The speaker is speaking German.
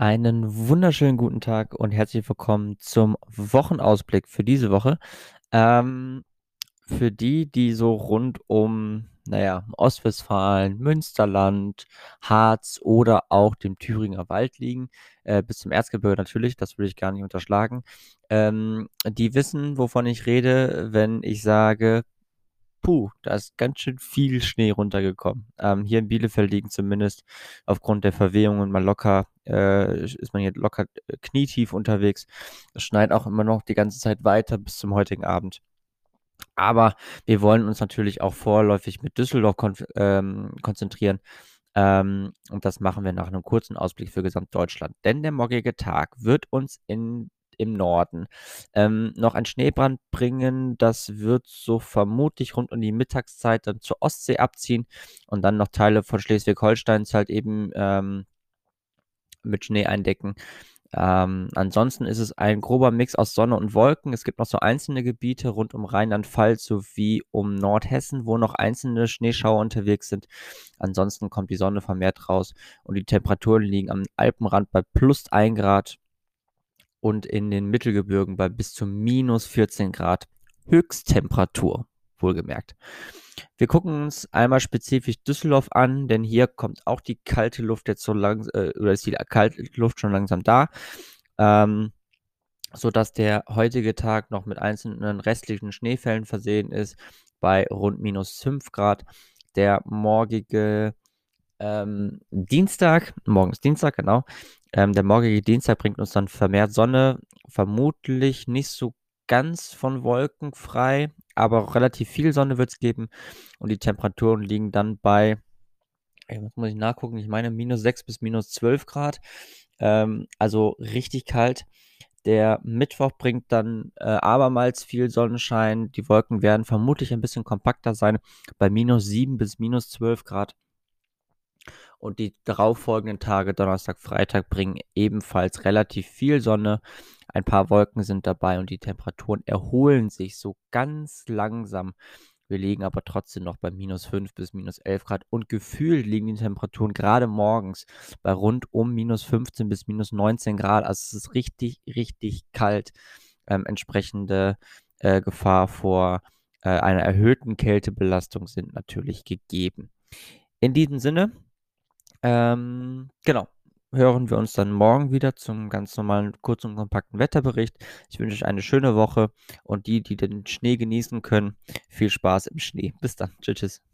Einen wunderschönen guten Tag und herzlich willkommen zum Wochenausblick für diese Woche. Ähm, für die, die so rund um, naja, Ostwestfalen, Münsterland, Harz oder auch dem Thüringer Wald liegen, äh, bis zum Erzgebirge natürlich, das will ich gar nicht unterschlagen, ähm, die wissen, wovon ich rede, wenn ich sage Puh, da ist ganz schön viel Schnee runtergekommen. Ähm, hier in Bielefeld liegen zumindest aufgrund der Verwehungen mal locker, äh, ist man hier locker äh, knietief unterwegs. Es schneit auch immer noch die ganze Zeit weiter bis zum heutigen Abend. Aber wir wollen uns natürlich auch vorläufig mit Düsseldorf kon ähm, konzentrieren. Ähm, und das machen wir nach einem kurzen Ausblick für Gesamtdeutschland. Denn der morgige Tag wird uns in im Norden. Ähm, noch ein Schneebrand bringen, das wird so vermutlich rund um die Mittagszeit dann zur Ostsee abziehen und dann noch Teile von Schleswig-Holsteins halt eben ähm, mit Schnee eindecken. Ähm, ansonsten ist es ein grober Mix aus Sonne und Wolken. Es gibt noch so einzelne Gebiete rund um Rheinland-Pfalz sowie um Nordhessen, wo noch einzelne Schneeschauer unterwegs sind. Ansonsten kommt die Sonne vermehrt raus und die Temperaturen liegen am Alpenrand bei plus 1 Grad und in den Mittelgebirgen bei bis zu minus 14 Grad Höchsttemperatur, wohlgemerkt. Wir gucken uns einmal spezifisch Düsseldorf an, denn hier kommt auch die kalte Luft jetzt so langsam, äh, oder ist die kalte Luft schon langsam da, ähm, sodass der heutige Tag noch mit einzelnen restlichen Schneefällen versehen ist, bei rund minus 5 Grad. Der morgige ähm, Dienstag, morgen ist Dienstag, genau, ähm, der morgige Dienstag bringt uns dann vermehrt Sonne, vermutlich nicht so ganz von Wolken frei, aber relativ viel Sonne wird es geben und die Temperaturen liegen dann bei, was muss ich nachgucken, ich meine minus 6 bis minus 12 Grad, ähm, also richtig kalt. Der Mittwoch bringt dann äh, abermals viel Sonnenschein. Die Wolken werden vermutlich ein bisschen kompakter sein, bei minus 7 bis minus 12 Grad. Und die darauffolgenden Tage, Donnerstag, Freitag, bringen ebenfalls relativ viel Sonne. Ein paar Wolken sind dabei und die Temperaturen erholen sich so ganz langsam. Wir liegen aber trotzdem noch bei minus 5 bis minus 11 Grad und gefühlt liegen die Temperaturen gerade morgens bei rund um minus 15 bis minus 19 Grad. Also es ist richtig, richtig kalt. Ähm, entsprechende äh, Gefahr vor äh, einer erhöhten Kältebelastung sind natürlich gegeben. In diesem Sinne, ähm, genau. Hören wir uns dann morgen wieder zum ganz normalen, kurzen und kompakten Wetterbericht. Ich wünsche euch eine schöne Woche und die, die den Schnee genießen können, viel Spaß im Schnee. Bis dann. Tschüss. tschüss.